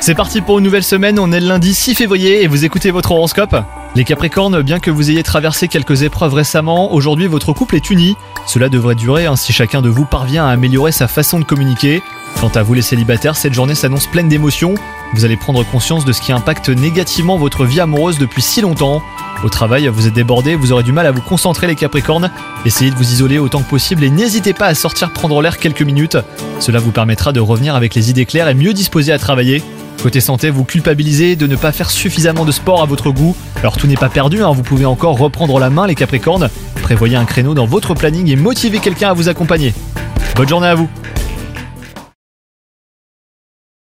C'est parti pour une nouvelle semaine, on est le lundi 6 février et vous écoutez votre horoscope. Les Capricornes, bien que vous ayez traversé quelques épreuves récemment, aujourd'hui votre couple est uni. Cela devrait durer hein, si chacun de vous parvient à améliorer sa façon de communiquer. Quant à vous les célibataires, cette journée s'annonce pleine d'émotions. Vous allez prendre conscience de ce qui impacte négativement votre vie amoureuse depuis si longtemps. Au travail, vous êtes débordé, vous aurez du mal à vous concentrer les Capricornes. Essayez de vous isoler autant que possible et n'hésitez pas à sortir prendre l'air quelques minutes. Cela vous permettra de revenir avec les idées claires et mieux disposé à travailler. Côté santé, vous culpabilisez de ne pas faire suffisamment de sport à votre goût. Alors tout n'est pas perdu, hein, vous pouvez encore reprendre la main les Capricornes. Prévoyez un créneau dans votre planning et motivez quelqu'un à vous accompagner. Bonne journée à vous